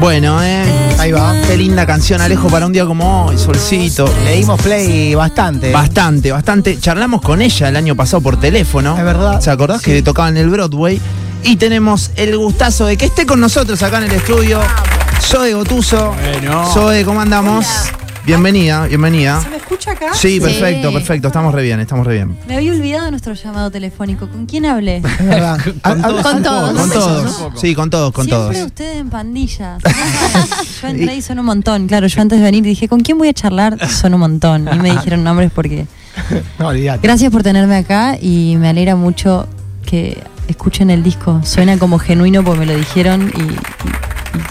Bueno, eh. Ahí va. Qué linda canción, Alejo, para un día como hoy, solcito. Le dimos play bastante. Bastante, bastante. Charlamos con ella el año pasado por teléfono. Es verdad. ¿Se acordás que tocaba en el Broadway? Y tenemos el gustazo de que esté con nosotros acá en el estudio. Zoe Gotuso. Bueno. Zoe, ¿cómo andamos? Bienvenida, bienvenida. ¿Se me escucha acá? Sí, perfecto, perfecto. Estamos re bien, estamos re bien. Me había olvidado de nuestro llamado telefónico. ¿Con quién hablé? Con todos. Con todos. Con No todos. Sí, con todos, con Siempre todos. ustedes en pandillas. yo entré y son un montón. Claro, yo antes de venir dije, ¿con quién voy a charlar? Son un montón. Y me dijeron nombres porque... No, olvidate. Gracias por tenerme acá y me alegra mucho que escuchen el disco. Suena como genuino porque me lo dijeron y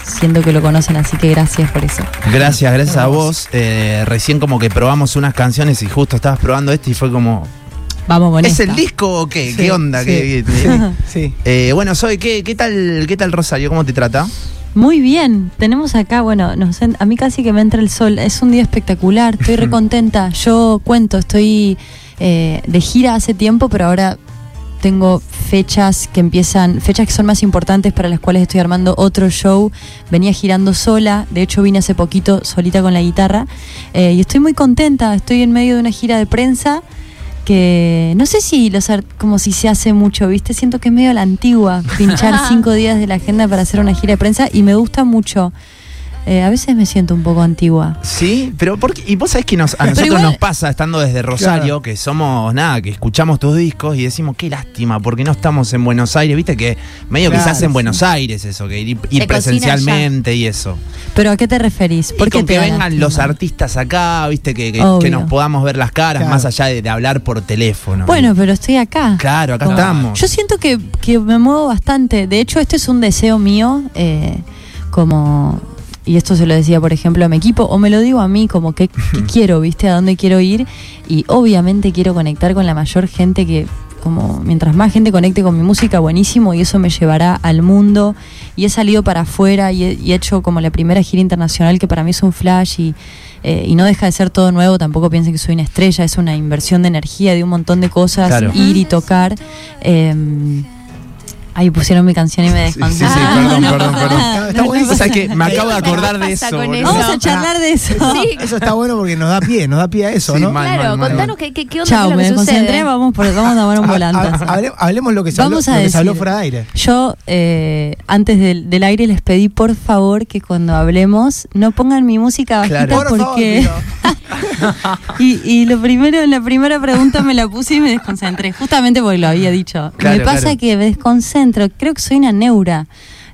siento que lo conocen, así que gracias por eso. Gracias, gracias a vos. Eh, recién como que probamos unas canciones y justo estabas probando este y fue como. Vamos con ¿Es esta. el disco o qué? Sí, ¿Qué onda? sí. ¿Qué- qué- Sí. Eh, bueno, Zoe, ¿qué, qué tal, ¿qué tal Rosario? ¿Cómo te trata? Muy bien, tenemos acá, bueno, nos a mí casi que me entra el sol, es un día espectacular, estoy recontenta, yo cuento, estoy eh, de gira hace tiempo, pero ahora tengo fechas que empiezan, fechas que son más importantes para las cuales estoy armando otro show, venía girando sola, de hecho vine hace poquito solita con la guitarra, eh, y estoy muy contenta, estoy en medio de una gira de prensa que no sé si los como si se hace mucho, ¿viste? Siento que es medio a la antigua pinchar cinco días de la agenda para hacer una gira de prensa y me gusta mucho. Eh, a veces me siento un poco antigua. Sí, pero ¿por qué? Y vos sabés que nos, a nosotros igual- nos pasa estando desde Rosario, Claro. que somos nada, que escuchamos tus discos y decimos, qué lástima, porque no estamos en Buenos Aires, viste que medio Claro, hace en sí. Buenos Aires eso, que ir, presencialmente y eso. ¿Pero a qué te referís? Y ¿Por qué con te que vengan lástima? los artistas acá, viste, que, que- nos podamos ver las caras, Claro. más allá de, de hablar por teléfono. Bueno, pero estoy acá. Claro, acá Como- estamos. Yo siento que, que me muevo bastante. De hecho, este es un deseo mío, eh, como. Y esto se lo decía, por ejemplo, a mi equipo, o me lo digo a mí, como que, que quiero, ¿viste? A dónde quiero ir. Y obviamente quiero conectar con la mayor gente que. Como mientras más gente conecte con mi música, buenísimo, y eso me llevará al mundo. Y he salido para afuera y he, y he hecho como la primera gira internacional, que para mí es un flash y, eh, y no deja de ser todo nuevo. Tampoco piensen que soy una estrella, es una inversión de energía, de un montón de cosas, Claro. ir y tocar. Eh, ahí pusieron mi canción y me Sí, sí, sí, perdón, no perdón, perdón. Está buenísimo. O sea, que me acabo de ¿Qué acordar de eso. Vamos a charlar de eso. Sí. Eso está bueno porque nos da pie, nos da pie a eso, Sí, ¿no? mal, Claro, mal, contanos mal. qué, qué, qué onda me lo que desconcentré, sucede. vamos, por, vamos a tomar un hable- hablemos lo que se, Vamos habló, a lo que se habló fuera de aire. Yo, eh, antes del, del aire, les pedí por favor que cuando hablemos no pongan mi música bajita Claro. Por favor, porque. y, y lo primero, la primera pregunta me la puse y me desconcentré, justamente porque lo había dicho. Claro, me pasa claro. que me desconcentro, creo que soy una neura.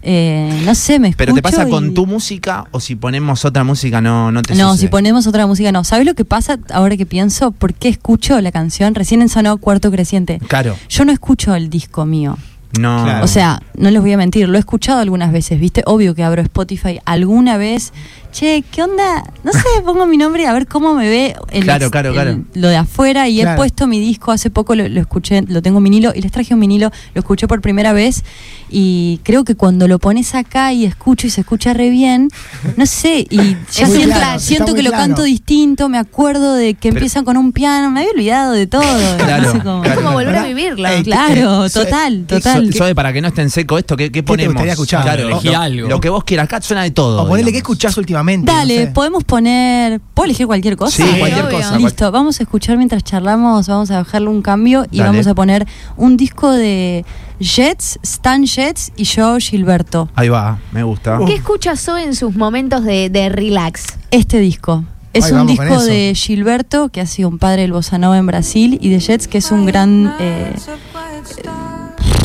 Eh, no sé, me escucho Pero te pasa con tu música o si ponemos otra música no, no te No, sucede? si ponemos otra música no. ¿Sabes lo que pasa ahora que pienso? ¿Por qué escucho la canción? Recién sonó Cuarto Creciente. Claro, Yo no escucho el disco mío. no. Claro. O sea, no les voy a mentir, lo he escuchado algunas veces, ¿viste? Obvio que abro Spotify alguna vez. Che, ¿qué onda? No sé, pongo mi nombre a ver cómo me ve el Claro, claro, el- claro. lo de afuera y he puesto mi disco hace poco, lo, lo escuché, lo tengo en vinilo y les traje un vinilo, lo escuché por primera vez y creo que cuando lo pones acá y escucho y se escucha re bien, no sé, y ya Es muy siento, claro, siento está que lo claro. canto distinto, me acuerdo de que Pero- empiezan con un piano, me había olvidado de todo. Claro, no sé cómo. claro. como volver a. Ey, Claro, Eh, total, ¿qué- total. So- para que no esté en seco esto, ¿qué, qué te ponemos? gustaría escuchar? Claro, lo, algo. lo que vos quieras, acá suena de todo. O ponele qué escuchás últimamente. Dale, no sé. podemos poner. ¿Puedo elegir cualquier cosa? Sí, cualquier obvio. cosa. Listo, vamos a escuchar mientras charlamos, vamos a bajarle un cambio y Dale. vamos a poner un disco de Jets, Stan Jets y yo Gilberto. Ahí va, me gusta. ¿Qué escucha Zoe en sus momentos de, de relax? Este disco. Es Ay, un disco de Gilberto, que ha sido un padre del bossa nova en Brasil, y de Jets, que es un gran eh,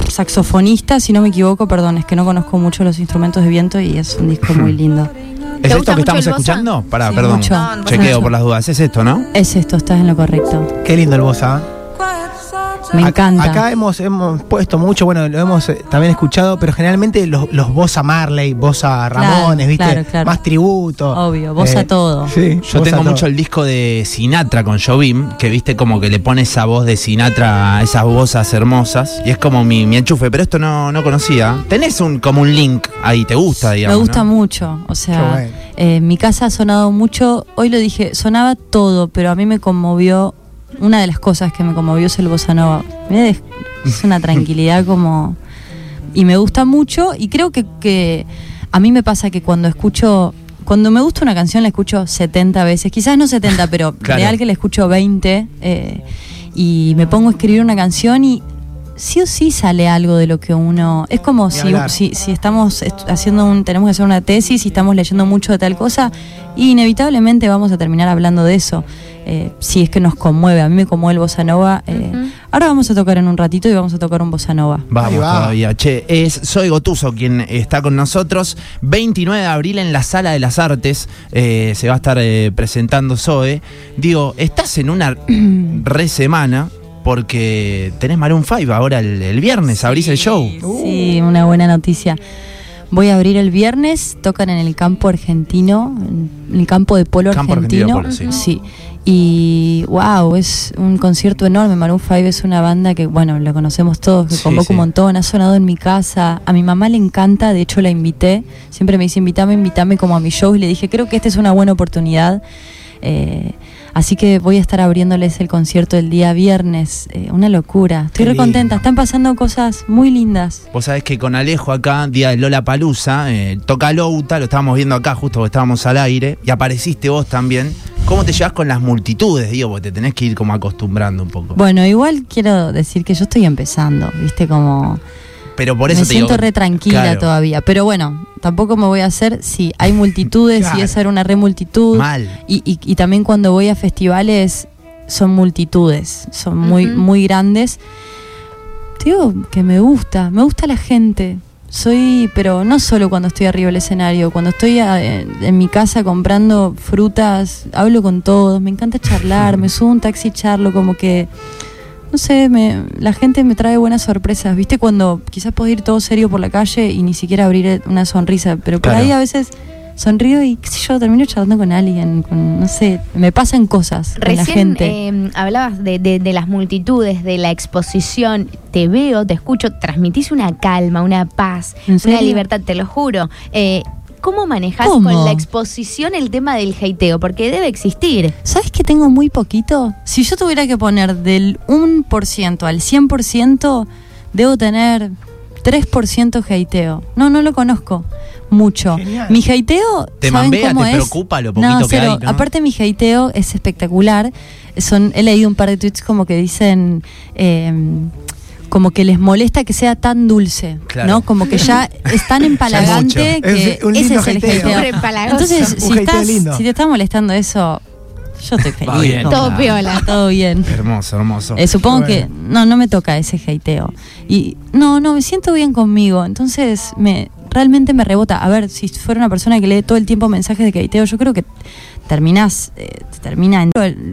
saxofonista, si no me equivoco, perdón, es que no conozco mucho los instrumentos de viento y es un disco muy lindo. ¿Es ¿Te esto gusta que estamos escuchando? Pará, Sí, perdón. mucho. Chequeo por las dudas. Es esto, ¿no? Es esto, estás en lo correcto. Qué lindo el bossa. ¿Eh? Me encanta. Acá hemos, hemos puesto mucho, bueno, lo hemos eh, también escuchado, pero generalmente los, los bossa Marley, bossa Ramones, ¿viste? claro, claro. Más tributo. Obvio, bossa todo. Sí, Yo tengo todo. mucho el disco de Sinatra con Jobim, que viste como que le pone esa voz de Sinatra a esas voces hermosas. Y es como mi, mi enchufe, pero esto no, no conocía. Tenés un como un link ahí, ¿te gusta, digamos? Me gusta ¿no? mucho, o Qué sea, bueno. eh, en mi casa ha sonado mucho, hoy lo dije, sonaba todo, pero a mí me conmovió, una de las cosas que me conmovió es el bossa nova. Des- Es una tranquilidad como... Y me gusta mucho y creo que, que a mí me pasa que cuando escucho, cuando me gusta una canción la escucho 70 veces, quizás no 70, pero Claro. real que la escucho 20 eh, y me pongo a escribir una canción y sí o sí sale algo de lo que uno es como si, si, si estamos est- haciendo un tenemos que hacer una tesis y estamos leyendo mucho de tal cosa y inevitablemente vamos a terminar hablando de eso eh, si es que nos conmueve a mí me conmueve el bossa nova eh, ahora vamos a tocar en un ratito y vamos a tocar un bossa nova Vamos va. todavía, che. Es Soy Gotuso quien está con nosotros. 29 de abril en la Sala de las Artes eh, se va a estar eh, presentando Zoe. Digo, estás en una re semana porque tenés Maroon 5 ahora el, el viernes, abrís el show. Sí, una buena noticia. Voy a abrir el viernes, tocan en el campo argentino, en el campo de polo Campo argentino de argentino. polo, sí. Y wow, es un concierto enorme. Maroon 5 es una banda que, bueno, la conocemos todos, que Sí, convoca sí. un montón, ha sonado en mi casa. A mi mamá le encanta, de hecho la invité. Siempre me dice, invítame, invítame como a mi show. Y le dije, creo que esta es una buena oportunidad. Eh, así que voy a estar abriéndoles el concierto el día viernes. Eh, una locura. Estoy re contenta. Están pasando cosas muy lindas. Vos sabés que con Alejo acá, día de Lola Palusa, toca Louta, lo estábamos viendo acá justo porque estábamos al aire, y apareciste vos también. ¿Cómo te llevas con las multitudes, digo? Porque te tenés que ir como acostumbrando un poco. Bueno, igual quiero decir que yo estoy empezando, ¿viste? Como Pero por eso me te siento digo, re tranquila claro, todavía. Pero bueno, tampoco me voy a hacer si hay multitudes, si Claro. esa era una re multitud. Mal. Y, y- y también cuando voy a festivales son multitudes, son muy, muy grandes. Te digo que me gusta, me gusta la gente. Soy, pero no solo cuando estoy arriba del escenario, cuando estoy a- en, en mi casa comprando frutas, hablo con todos, me encanta charlar, me subo a un taxi y charlo, como que, no sé, me, la gente me trae buenas sorpresas, ¿viste? Cuando quizás puedo ir todo serio por la calle y ni siquiera abrir una sonrisa, pero por Claro. ahí a veces sonrío y qué sé yo, termino charlando con alguien, con, no sé, me pasan cosas con la Recién gente. eh, hablabas de, de- de las multitudes, de la exposición. Te veo, te escucho, transmitís una calma, una paz, ¿En una libertad, te lo juro. Eh, ¿Cómo manejas con la exposición el tema del hateo? Porque debe existir. ¿Sabes que tengo muy poquito? Si yo tuviera que poner del 1% al 100%, debo tener 3% hateo. No, no lo conozco mucho. Genial. Mi hateo, ¿Te ¿saben mambea? cómo ¿Te es? preocupa lo poquito no, que hay, no? Aparte mi hateo es espectacular. Son, he leído un par de tweets como que dicen... eh, como que les molesta que sea tan dulce, Claro. ¿no? Como que ya es tan empalagante que Es un ese es el hateo. Entonces, si, estás, lindo. si te está molestando eso, yo estoy feliz. Bien. Todo piola. Todo bien. Hermoso, hermoso. Eh, supongo bueno. que no, no me toca ese hateo. Y no, no, me siento bien conmigo. Entonces, me realmente me rebota. A ver, si fuera una persona que lee todo el tiempo mensajes de hateo, yo creo que terminás, eh, te termina en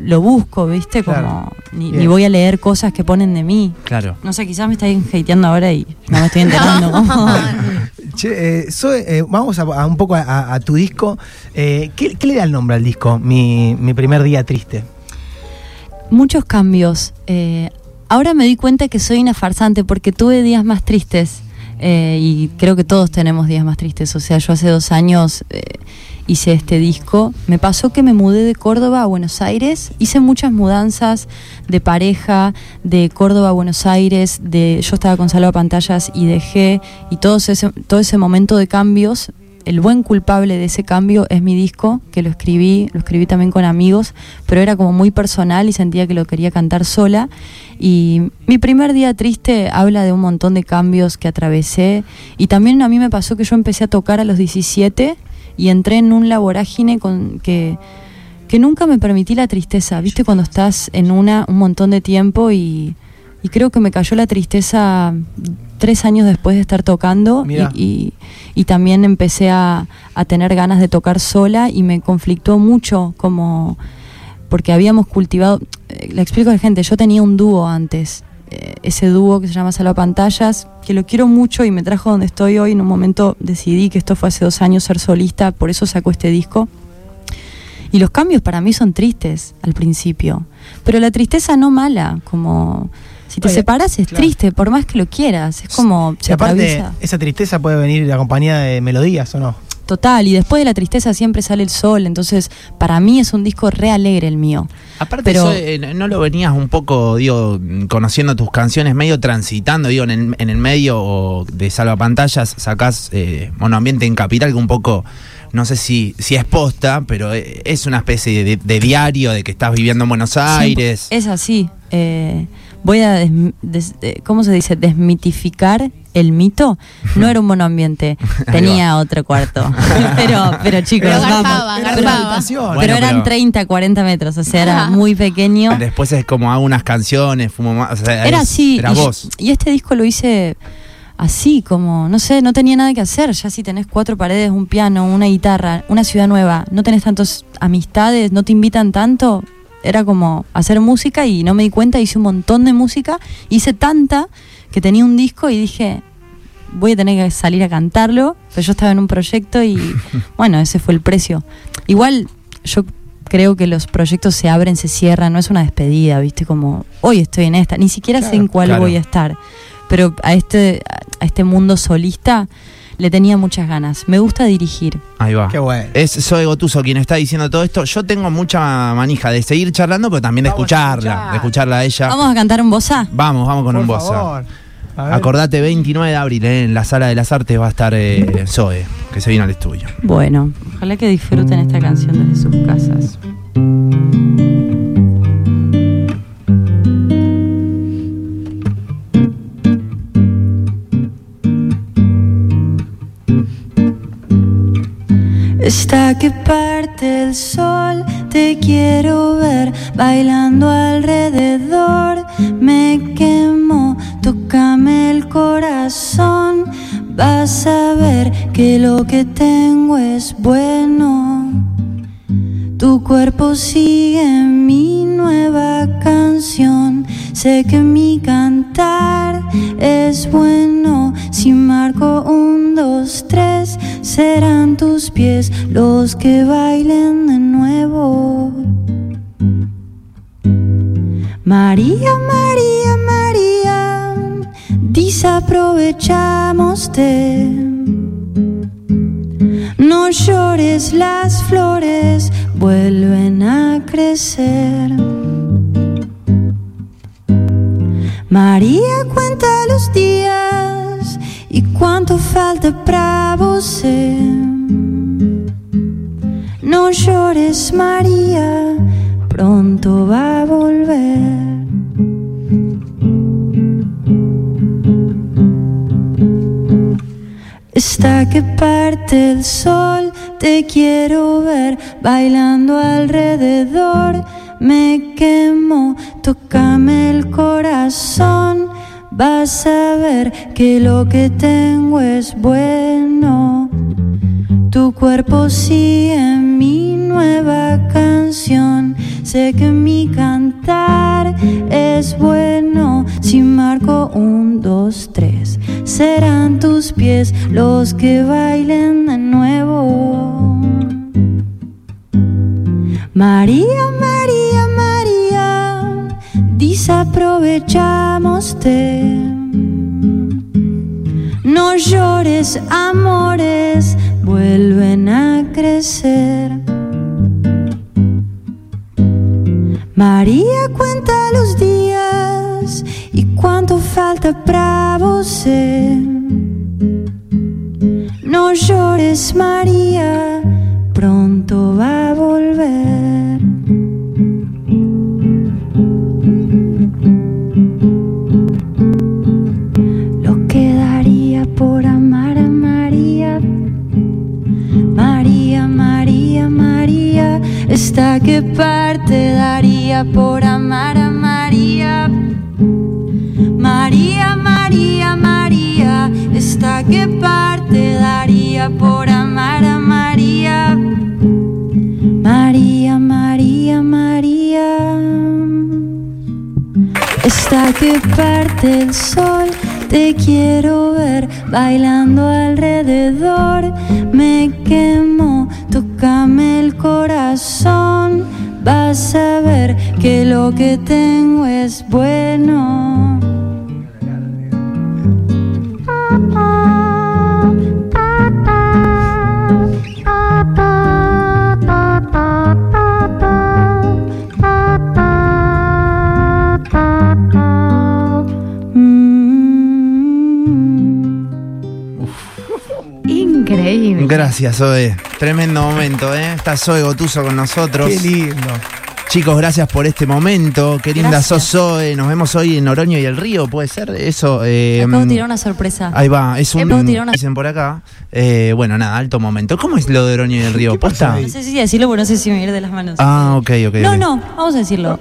lo busco, ¿viste? Como Claro. ni, ni voy a leer cosas que ponen de mí. Claro. No sé, quizás me estáis hateando ahora y no me estoy enterando. Che, eh, Zoe, eh, vamos a, a un poco a, a tu disco. Eh, ¿qué, qué le da el nombre al disco? Mi, mi primer día triste. muchos cambios. Eh, ahora me di cuenta que soy una farsante porque tuve días más tristes eh, y creo que todos tenemos días más tristes. O sea, yo hace dos años eh, hice este disco. Me pasó que me mudé de Córdoba a Buenos Aires. Hice muchas mudanzas de pareja, de Córdoba a Buenos Aires. De, yo estaba con Salva Pantallas y dejé. Y todo ese, todo ese momento de cambios el buen culpable de ese cambio es mi disco, que lo escribí, lo escribí también con amigos, pero era como muy personal y sentía que lo quería cantar sola. Y mi primer día triste habla de un montón de cambios que atravesé. Y también a mí me pasó que yo empecé a tocar a los 17 y entré en un laborágine con que que nunca me permití la tristeza, ¿viste? Cuando estás en una un montón de tiempo y, y creo que me cayó la tristeza tres años después de estar tocando y, Mirá. y- y también empecé a, a tener ganas de tocar sola y me conflictó mucho como porque habíamos cultivado, eh, le explico a la gente, yo tenía un dúo antes, eh, ese dúo que se llama Salva Pantallas, que lo quiero mucho y me trajo donde estoy hoy, en un momento decidí que esto fue hace dos años ser solista, por eso sacó este disco. Y los cambios para mí son tristes al principio. Pero la tristeza no mala, como si te Oye, separas es claro. triste, por más que lo quieras. Es como Y se aparte, atraviesa. esa tristeza puede venir acompañada de melodías, ¿o no? total. Y después de la tristeza siempre sale el sol. Entonces, para mí es un disco re alegre el mío. Aparte, Pero- eso, eh, ¿no lo venías un poco, digo, conociendo tus canciones, medio transitando, digo, en el, en el medio de Salvapantallas sacás eh, Monoambiente en Capital, que un poco, no sé si, si es posta, pero eh, es una especie de, de diario de que estás viviendo en Buenos Aires. Es así. Eh, voy a, des- des- eh, ¿cómo se dice? Desmitificar el mito. No era un monoambiente, tenía otro cuarto. pero, pero chicos, Pero vamos. garpaba, Era garpaba. Bueno, pero eran pero- 30, 40 metros, o sea, era Ajá. muy pequeño. Después es como hago unas canciones, fumo más. o sea, Era así. Era y, vos. y este disco lo hice así, como, no sé, no tenía nada que hacer. Ya si tenés cuatro paredes, un piano, una guitarra, una ciudad nueva, no tenés tantas amistades, no te invitan tanto. Era como hacer música y no me di cuenta, hice un montón de música, hice tanta que tenía un disco y dije, voy a tener que salir a cantarlo, pero yo estaba en un proyecto y bueno, ese fue el precio. Igual yo creo que los proyectos se abren, se cierran, no es una despedida, ¿viste? Como hoy estoy en esta, ni siquiera sé en cuál claro. voy a estar, pero a este a este mundo solista le tenía muchas ganas. Me gusta dirigir. Ahí va. Qué bueno. Es Zoe Gotuso quien está diciendo todo esto. Yo tengo mucha manija de seguir charlando, pero también de Vamos escucharla, escuchar. de escucharla a ella. Vamos a cantar un bossa. Vamos, vamos con Por un bossa. favor. Acordate, 29 de abril, eh, en la Sala de las Artes va a estar eh, Zoe, que se vino al estudio. Bueno, ojalá que disfruten esta canción desde sus casas. Está que parte el sol, te quiero ver bailando alrededor. Me quemo, tócame el corazón. Vas a ver que lo que tengo es bueno. Tu cuerpo sigue mi nueva canción. Sé que mi cantar es bueno. Si marco un, dos, tres, serán tus pies los que bailen de nuevo. María, María, María, desaprovechamoste. No llores, las flores vuelven a crecer. María cuenta los días y cuánto falta para vos. No llores, María, pronto a volver. Está que parte el sol, te quiero ver bailando alrededor. Me quemo, tócame el corazón. Vas a ver que lo que tengo es bueno. Tu cuerpo sigue mi nueva canción. Sé que mi cantar es bueno. Si marco un, dos, tres, serán tus pies los que bailen de nuevo. María, María, desaprovechamoste. No llores, amores, vuelven a crecer. María cuenta los días y cuánto falta para vos. No llores, María, pronto va Esta que parte daría por amar a María. María, María, María, esta que parte daría por amar a María. María, María, María. Esta que parte el sol, te quiero ver bailando alrededor. Me quemo, tócame el corazón. Vas a ver que lo que tengo es bueno. Gracias, Zoe. Tremendo momento, ¿eh? Está Zoe Gotuso con nosotros. Qué lindo. Chicos, gracias por este momento. Qué linda Gracias. sos, Zoe. Nos vemos hoy en Oroño y el Río, ¿puede ser? Eso. eh, Acabo de tirar una sorpresa. Ahí va, es un. Tirar una- Dicen por acá. Eh, bueno, nada, alto momento. ¿Cómo es lo de Oroño y el Río? ¿Qué pasó ¿Posta? No sé si decirlo, pero no sé si me ir de las manos. Ah, ok, ok. No, no, vamos a decirlo.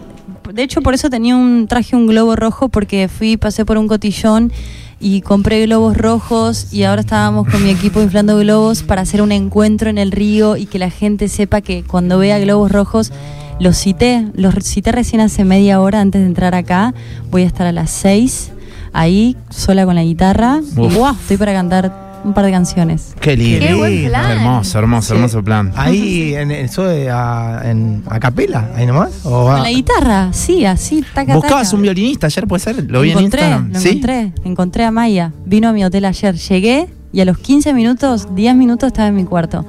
De hecho, por eso tenía un traje un globo rojo porque fui, pasé por un cotillón y compré globos rojos y ahora estábamos con mi equipo inflando globos para hacer un encuentro en el río y que la gente sepa que cuando vea globos rojos los cité, los cité recién hace media hora antes de entrar acá. Voy a estar a las 6 ahí sola con la guitarra y Uf. ¡guau! estoy para cantar un par de canciones. Qué lindo. Qué buen plan. Hermoso, hermoso, Sí. hermoso plan. Ahí en Zoe a, en a capela, ahí nomás. Con la guitarra, sí, así, taca, ¿Buscabas taca. un violinista ayer, puede ser? ¿Lo vi en encontré, Instagram? Lo ¿Sí? encontré, encontré a Maya. Vino a mi hotel ayer. Llegué y a los 15 minutos, 10 minutos estaba en mi cuarto.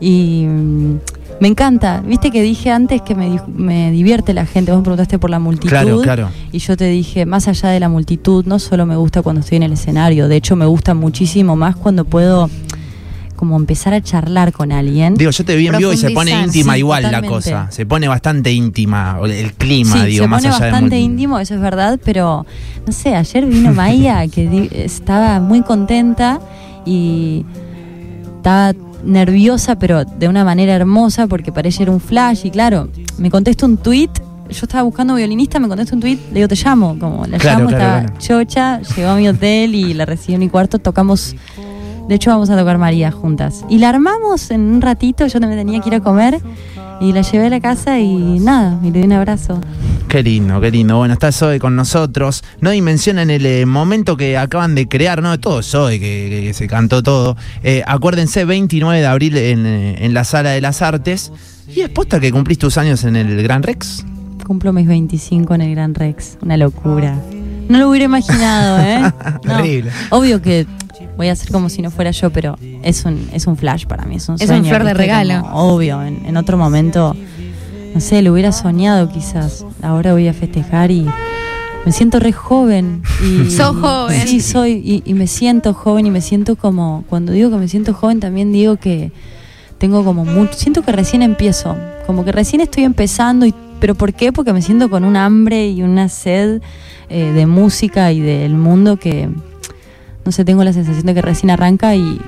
Y mm, me encanta. Viste que dije antes que me, di- me divierte la gente. Vos me preguntaste por la multitud. Claro, claro. Y yo te dije, más allá de la multitud, no solo me gusta cuando estoy en el escenario. De hecho, me gusta muchísimo más cuando puedo como empezar a charlar con alguien. Digo, yo te vi en vivo y se pone íntima Sí, igual la cosa. Se pone bastante íntima, o el clima, sí, digo, se más pone allá de bastante íntimo, eso es verdad, pero no sé, ayer vino Maya que di- estaba muy contenta y estaba nerviosa, pero de una manera hermosa, porque para ella era un flash y claro, me contesta un tweet. Yo estaba buscando violinista, me contesta un tweet, le digo, te llamo. Como la Claro, llamo, claro, estaba chocha, llegó a mi hotel y la recibí en mi cuarto, tocamos. De hecho, vamos a tocar María juntas. Y la armamos en un ratito, yo también tenía que ir a comer. Y la llevé a la casa y nada, y le di un abrazo. Qué lindo, qué lindo. Bueno, está Zoe con nosotros. No dimensionan el eh, momento que acaban de crear, ¿no? Todo Zoe, que, que- que se cantó todo. Eh, acuérdense, 29 de abril en, eh, en la Sala de las Artes. Y es posta que cumplís tus años en el Gran Rex. Cumplo mis 25 en el Gran Rex. Una locura. No lo hubiera imaginado, ¿eh? No. Terrible. Obvio que voy a hacer como si no fuera yo, pero es un, es un flash para mí. Es un, Es un sueño, flor de regalo. Como, obvio, en, en otro momento, no sé, lo hubiera soñado quizás. Ahora voy a festejar y me siento re joven. Y, Sos joven. Sí, soy. Y, y me siento joven y me siento como. Cuando digo que me siento joven, también digo que tengo como mucho. Siento que recién empiezo. Como que recién estoy empezando. Y, ¿Pero por qué? Porque me siento con un hambre y una sed eh, de música y del mundo que. No sé, tengo la sensación de que recién arranca y,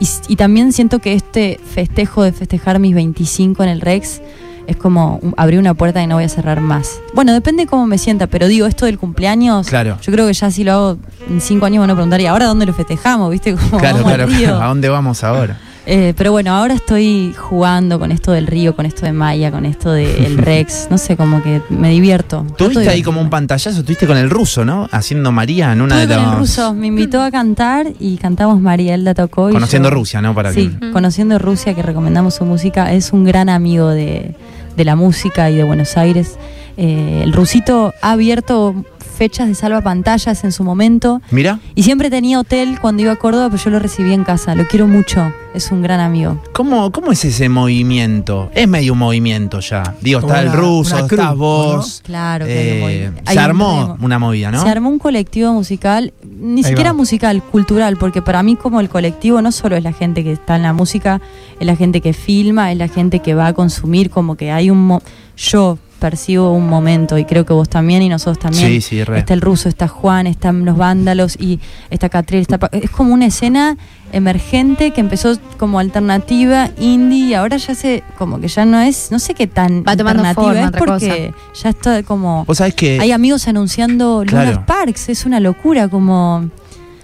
y, y también siento que este festejo de festejar mis 25 en el Rex es como un- abrir una puerta y no voy a cerrar más. Bueno, depende de cómo me sienta, pero digo, esto del cumpleaños, Claro. yo creo que ya si lo hago en cinco años van a preguntar, ¿y ahora dónde lo festejamos? ¿Viste? Como Claro, claro, claro. ¿A dónde vamos ahora? Eh, pero bueno, ahora estoy jugando con esto del río, con esto de Maya, con esto del Rex. No sé, como que me divierto. Tuviste de ahí como un pantallazo, estuviste con el ruso, ¿no? Haciendo María en una Estuve de las. el ruso, me invitó a cantar y cantamos María, él la tocó. y Conociendo yo- Rusia, ¿no? Para sí, que- conociendo Rusia, que recomendamos su música. Es un gran amigo de, de la música y de Buenos Aires. Eh, el rusito ha abierto fechas de salva pantallas en su momento Mira, y siempre tenía hotel cuando iba a Córdoba, pero yo lo recibí en casa. Lo quiero mucho, es un gran amigo. ¿cómo, ¿cómo es ese movimiento? Es medio un movimiento ya. Digo, está el ruso, cruz, estás vos. Claro que hay un Eh. Hay se armó una movida, ¿no? Se armó un colectivo musical, ni Ahí siquiera va. musical, cultural, porque para mí como el colectivo no solo es la gente que está en la música, es la gente que filma, es la gente que va a consumir, como que hay un... yo percibo un momento y creo que vos también y nosotros también. Sí, sí, re. Está el ruso, está Juan, están los vándalos y está Catriel. Está, Pa- es como una escena emergente que empezó como alternativa, indie y ahora ya se, como que ya no es, no sé qué tan Va tomando alternativa forma, es otra porque ya está como... Vos sabés que Hay amigos anunciando Claro. Lunar Parks, es una locura como...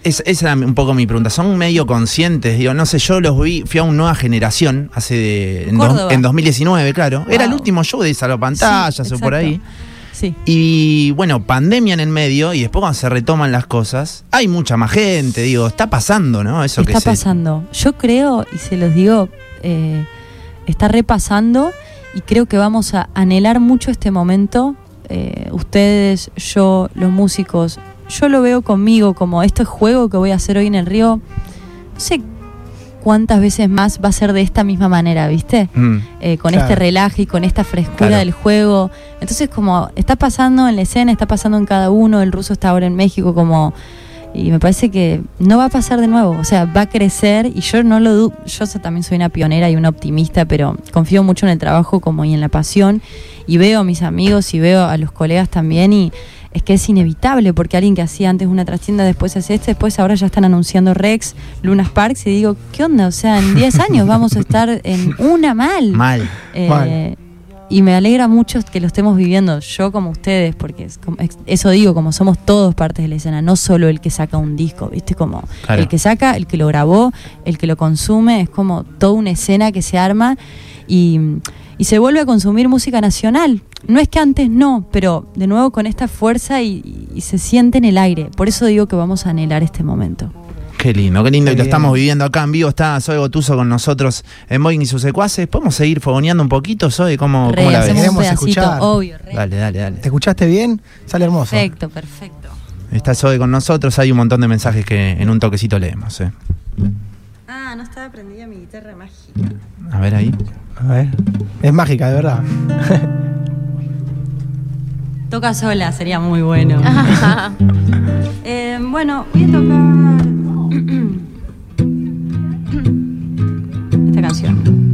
es, esa era un poco mi pregunta. Son medio conscientes, digo, no sé, yo los vi, fui a una nueva generación hace de, en, dos- Córdoba. en 2019, claro. Era el último show de Salvapantallas Sí, o por ahí. Sí. Y bueno, pandemia en el medio y después cuando se retoman las cosas, hay mucha más gente, digo, está pasando, ¿no? Eso está que se- pasando. Yo creo, y se los digo, eh, está repasando y creo que vamos a anhelar mucho este momento. eh, ustedes, yo, los músicos, yo lo veo conmigo como este juego que voy a hacer hoy en el río. No sé cuántas veces más va a ser de esta misma manera, ¿viste? Mm. eh, con Claro. este relaje y con esta frescura Claro. del juego. Entonces, como está pasando en la escena, está pasando en cada uno, el ruso está ahora en México como Y me parece que no va a pasar de nuevo, o sea, va a crecer y yo no lo dudo, yo también soy una pionera y una optimista, pero confío mucho en el trabajo como y en la pasión y veo a mis amigos y veo a los colegas también y es que es inevitable porque alguien que hacía antes una trastienda después hace este, después ahora ya están anunciando Rex, Lunas Parks y digo, ¿qué onda? O sea, en 10 años vamos a estar en una mal. Mal. Eh, Mal. Y me alegra mucho que lo estemos viviendo, yo como ustedes, porque es como- eso digo, como somos todos partes de la escena, no solo el que saca un disco, ¿viste? Como Claro. el que saca, el que lo grabó, el que lo consume, es como toda una escena que se arma y, y se vuelve a consumir música nacional. No es que antes no, pero de nuevo con esta fuerza y, y se siente en el aire. Por eso digo que vamos a anhelar este momento. Qué lindo, qué lindo. Qué y lo bien. estamos viviendo acá en vivo. Está Zoe Gotuso con nosotros en Boeing y sus secuaces. ¿Podemos seguir fogoneando un poquito, Zoe? ¿Cómo, Re, cómo la ves? Queremos pedacito, escuchar. obvio, re. Dale, dale, dale. ¿Te escuchaste bien? Sale hermoso. Perfecto, perfecto. Está Zoe con nosotros. Hay un montón de mensajes que en un toquecito leemos. eh. Ah, no estaba prendida mi guitarra mágica. A ver ahí. A ver. Es mágica, de verdad. Toca sola, sería muy bueno. Eh, bueno, voy a tocar esta canción.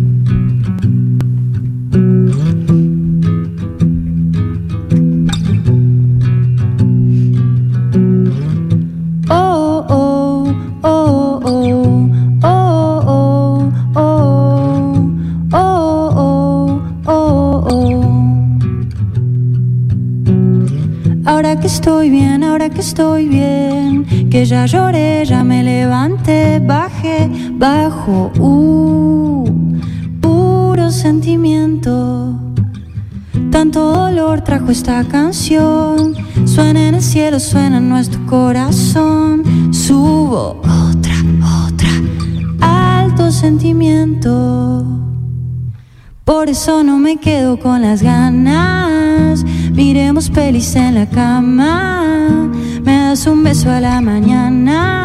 Bajé, bajo, uh, puro sentimiento. Tanto dolor trajo esta canción, suena en el cielo, suena en nuestro corazón, subo otra, otra, alto sentimiento. Por eso no me quedo con las ganas. Miremos pelis en la cama. Me das un beso a la mañana.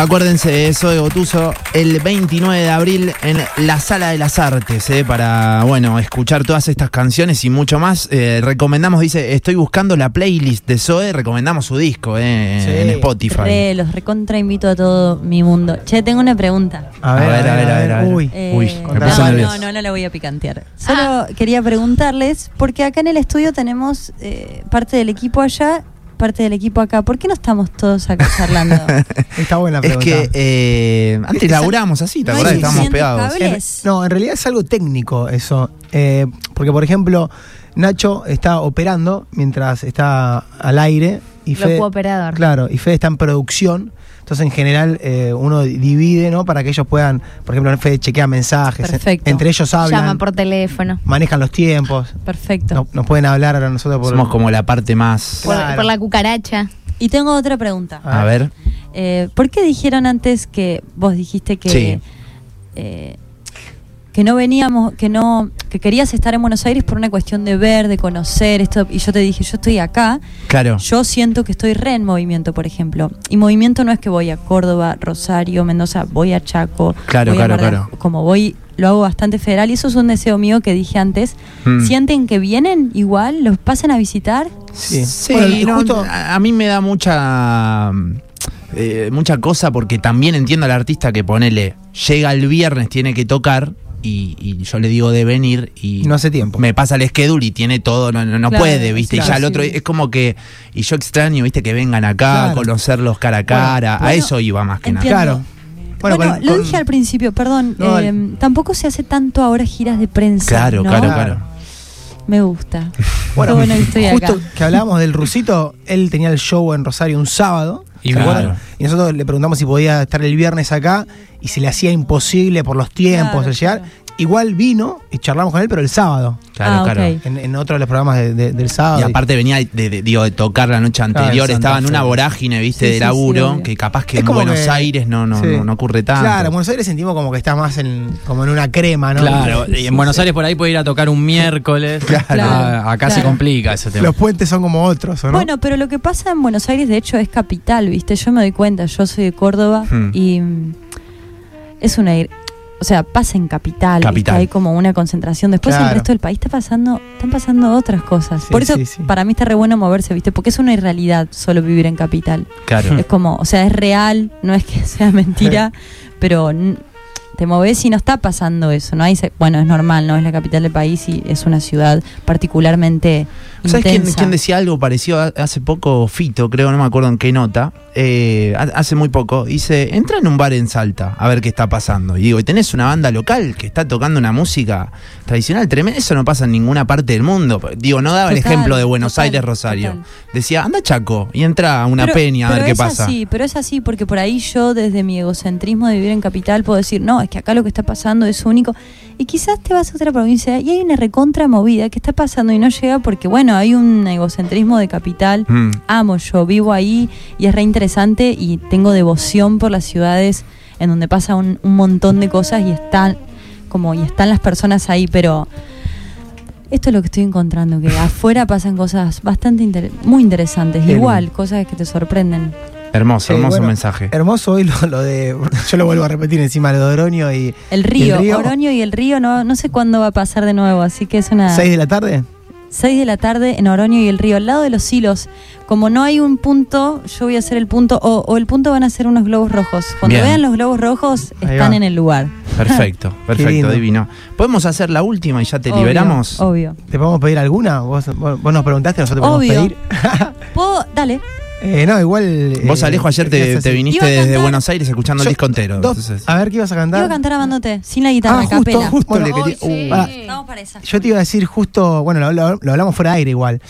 Acuérdense de eso de Gotuso el 29 de abril en la Sala de las Artes, eh, para bueno, escuchar todas estas canciones y mucho más. Eh, recomendamos, dice, estoy buscando la playlist de Zoe, recomendamos su disco eh, Sí. en Spotify. Re, los recontra invito a todo mi mundo. Che, tengo una pregunta. A ver, a ver, a ver. a ver. Uy. Eh, Uy, me no, no, no, no la voy a picantear. Solo quería preguntarles, porque acá en el estudio tenemos eh, parte del equipo allá, parte del equipo acá. ¿Por qué no estamos todos acá charlando? Está buena la Es pregunta. que eh, antes Es- laburamos así, ¿te No acordás? Estábamos suficientes pegados. cables. No, en realidad es algo técnico eso. Eh, porque, por ejemplo, Nacho está operando mientras está al aire. Y Lo Fede- operador. Claro, y Fede está en producción. Entonces, en general, eh, uno divide, ¿no? Para que ellos puedan, por ejemplo, Fede chequea mensajes. Perfecto. Entre ellos hablan, Llama por teléfono. manejan los tiempos. Perfecto. No- nos pueden hablar a nosotros por Somos como la parte más... Por, Claro. por la cucaracha. Y tengo otra pregunta. A ver. Eh, ¿Por qué dijeron antes que vos dijiste que Sí. eh, que no veníamos, que no, que querías estar en Buenos Aires por una cuestión de ver, de conocer esto? Y yo te dije, yo estoy acá, Claro. yo siento que estoy re en movimiento, por ejemplo. Y movimiento no es que voy a Córdoba, Rosario, Mendoza, voy a Chaco, Claro, voy a claro, Mar claro. como voy lo hago bastante federal y eso es un deseo mío que dije antes. Mm. ¿Sienten que vienen igual? ¿Los pasan a visitar? Sí. Sí, Bueno, y justo- a, a mí me da mucha eh, mucha cosa porque también entiendo al artista que ponele, llega el viernes, tiene que tocar y, y yo le digo de venir y No hace tiempo. me pasa el schedule y tiene todo, no, no, no Claro, puede, viste, y ya el sí. otro es como que, y yo extraño, viste, que vengan acá, Claro. conocerlos cara a cara, a bueno, eso iba más que nada. Claro. Bueno, con- lo con- dije al principio, perdón. No, eh, tampoco se hace tanto ahora giras de prensa. Claro, ¿no? claro, Claro. Me gusta. Bueno, Qué bueno que estoy justo acá. que hablábamos del rusito, él tenía el show en Rosario un sábado. Y. Y nosotros le preguntamos si podía estar el viernes acá y se le hacía imposible por los tiempos Claro, el llegar. Claro. Igual vino y charlamos con él, pero el sábado. Claro, Ah, claro. En, en otro de los programas de- de- del sábado. Y aparte venía de, de- digo, de tocar la noche anterior, Santa estaba en una vorágine, viste, Sí, de laburo, sí, que capaz que Es en como Buenos que- Aires no, no, sí. no, no ocurre tanto. Claro, en Buenos Aires sentimos como que está más en, como en una crema, ¿no? Claro, y en Buenos Aires por ahí puede ir a tocar un miércoles. Claro. Ah, acá se Claro. complica ese tema. Los puentes son como otros, ¿o ¿no? Bueno, pero lo que pasa en Buenos Aires, de hecho, es capital, ¿viste? Yo me doy cuenta, yo soy de Córdoba Hmm. y mm, es una... O sea, pasa en capital. Capital. hay como una concentración. Después en el resto del país está pasando, están pasando otras cosas. Sí, Por eso sí, sí. para mí está re bueno moverse, ¿viste? Porque es una irrealidad solo vivir en capital. Claro. Es como, o sea, es real, no es que sea mentira, pero te moves y no está pasando eso, ¿no? Hay, bueno, es normal, ¿no? Es la capital del país y es una ciudad particularmente ¿Sabes quién, quién decía algo parecido hace poco? Fito, creo, no me acuerdo en qué nota. Eh, ha- hace muy poco. Dice: entra en un bar en Salta a ver qué está pasando. Y digo, y tenés una banda local que está tocando una música tradicional tremenda. Eso no pasa en ninguna parte del mundo. Digo, no daba el ejemplo de Buenos total, Aires, Rosario. total. Decía, anda Chaco y entra a una Pero- peña a ver qué pasa. Así, pero es así, porque por ahí yo, desde mi egocentrismo de vivir en capital, puedo decir, no, es que acá lo que está pasando es único. Y quizás te vas a otra provincia y hay una recontra movida que está pasando y no llega porque, bueno, hay un egocentrismo de capital. Mm. Amo yo, vivo ahí y es re interesante y tengo devoción por las ciudades en donde pasa un, un montón de cosas y están como y están las personas ahí, pero esto es lo que estoy encontrando, que afuera pasan cosas bastante inter- muy interesantes, Qué igual, cosas que te sorprenden. Hermoso, Sí, hermoso bueno, mensaje. Hermoso hoy lo, lo de. Yo lo vuelvo a repetir encima, lo de Oroño y. El río, El río. Oroño y el río, no, no sé cuándo va a pasar de nuevo, así que es una... 6 de la tarde. 6 de la tarde en Oroño y el río, al lado de los hilos. Como no hay un punto, yo voy a hacer el punto, o, o el punto van a ser unos globos rojos. Cuando Bien. vean los globos rojos, están en el lugar. Perfecto, perfecto, divino. ¿Podemos hacer la última y ya te Obvio, liberamos? Obvio. ¿Te podemos pedir alguna? ¿Vos, vos, vos nos preguntaste, nosotros te Obvio. podemos pedir. ¿Puedo? Dale. Eh, no, igual. Vos, eh, Alejo, ayer ¿qué te, viniste desde cantar- Buenos Aires escuchando el disco entero. dos- entonces- a ver qué ibas a cantar. Iba a cantar amándote, sin la guitarra, Ah, a justo, capela. justo Bueno, le quería. sí. uh. Vamos para esa. Yo te iba a decir justo, bueno, lo, lo- lo hablamos fuera de aire igual,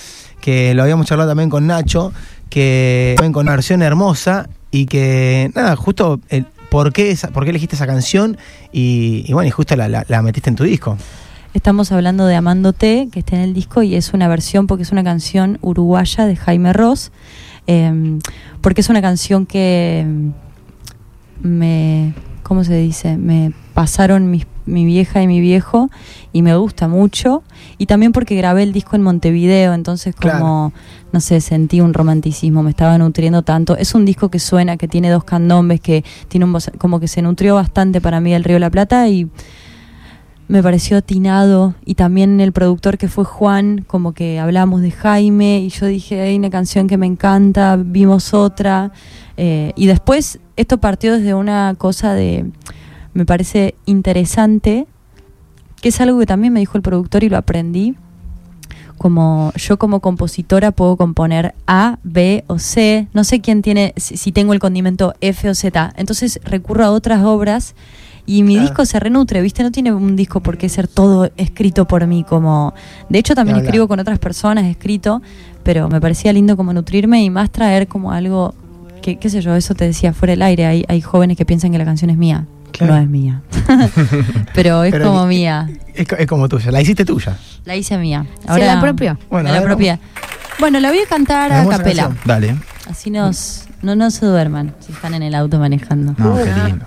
que lo habíamos charlado también con Nacho, que también con una versión hermosa y que, nada, justo el, por, qué esa- por qué elegiste esa canción y, y bueno, y justo la, la- la metiste en tu disco. Estamos hablando de Amándote, que está en el disco y es una versión porque es una canción uruguaya de Jaime Ross. eh, porque es una canción que mm, me. ¿Cómo se dice? Me pasaron mis- mi vieja y mi viejo y me gusta mucho. Y también porque grabé el disco en Montevideo, entonces como, Claro. no sé, sentí un romanticismo, me estaba nutriendo tanto. Es un disco que suena, que tiene dos candombes, que tiene un como que se nutrió bastante para mí del Río de la Plata y me pareció atinado y también el productor que fue Juan, como que hablamos de Jaime y yo dije, hay una canción que me encanta, vimos otra eh, y después esto partió desde una cosa de, me parece interesante, que es algo que también me dijo el productor y lo aprendí, como yo como compositora puedo componer A, B o C, no sé quién tiene, si, si tengo el condimento F o Z, entonces recurro a otras obras y mi Claro. disco se renutre, ¿viste? No tiene un disco por qué ser todo escrito por mí, como... De hecho también escribo con otras personas, escrito, pero me parecía lindo como nutrirme y más traer como algo, que, qué sé yo, eso te decía fuera del aire, hay, hay jóvenes que piensan que la canción es mía, Claro. no es mía, pero es Pero como mía, Es, co- es como tuya, la hiciste tuya. la hice mía. Se la apropió. Bueno, la ver, apropié. Bueno, la voy a cantar a capela. Dale. Así nos, no, no se duerman si están en el auto manejando. No, qué lindo.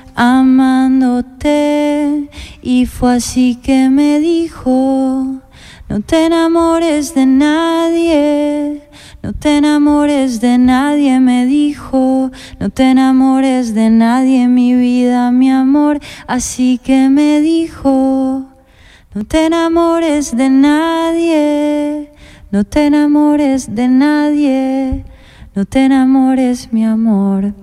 amándote. Y fue así que me dijo, no te enamores de nadie. No te enamores de nadie, me dijo. No te enamores de nadie, mi vida, mi amor. Así que me dijo, no te enamores de nadie. No te enamores de nadie. No te enamores, mi amor.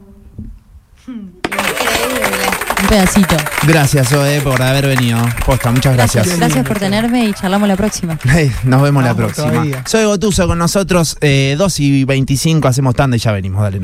Pedacito. Gracias, Zoe, por haber venido. Posta, muchas gracias. Gracias, gracias por tenerme y charlamos la próxima. Hey, nos vemos la próxima. todavía. Soy Gotuso con nosotros, eh, 2 y 25, hacemos tanda y ya venimos, dale.